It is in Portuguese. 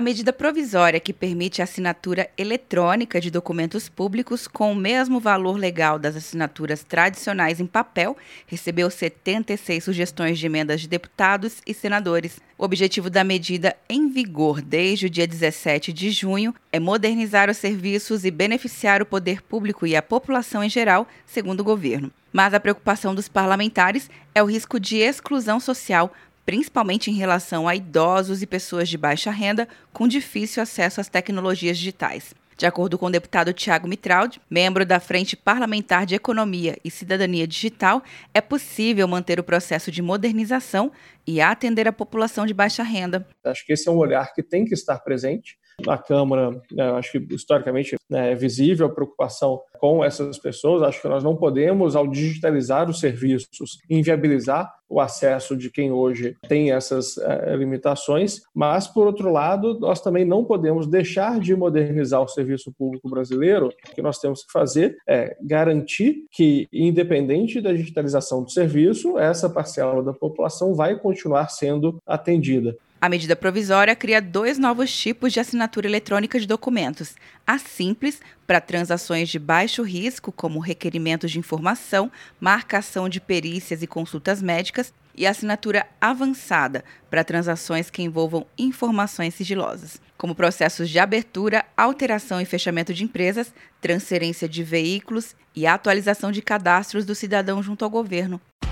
A medida provisória que permite a assinatura eletrônica de documentos públicos com o mesmo valor legal das assinaturas tradicionais em papel recebeu 76 sugestões de emendas de deputados e senadores. O objetivo da medida, em vigor desde o dia 17 de junho, é modernizar os serviços e beneficiar o poder público e a população em geral, segundo o governo. Mas a preocupação dos parlamentares é o risco de exclusão social principalmente em relação a idosos e pessoas de baixa renda com difícil acesso às tecnologias digitais. De acordo com o deputado Tiago Mitraldi, membro da Frente Parlamentar de Economia e Cidadania Digital, é possível manter o processo de modernização e atender a população de baixa renda. Acho que esse é um olhar que tem que estar presente na Câmara, né, acho que historicamente né, é visível a preocupação com essas pessoas. Acho que nós não podemos, ao digitalizar os serviços, inviabilizar o acesso de quem hoje tem essas é, limitações, mas, por outro lado, nós também não podemos deixar de modernizar o serviço público brasileiro. O que nós temos que fazer é garantir que, independente da digitalização do serviço, essa parcela da população vai continuar sendo atendida. A medida provisória cria dois novos tipos de assinatura eletrônica de documentos: a simples, para transações de baixo risco, como requerimentos de informação, marcação de perícias e consultas médicas, e a assinatura avançada, para transações que envolvam informações sigilosas, como processos de abertura, alteração e fechamento de empresas, transferência de veículos e atualização de cadastros do cidadão junto ao governo.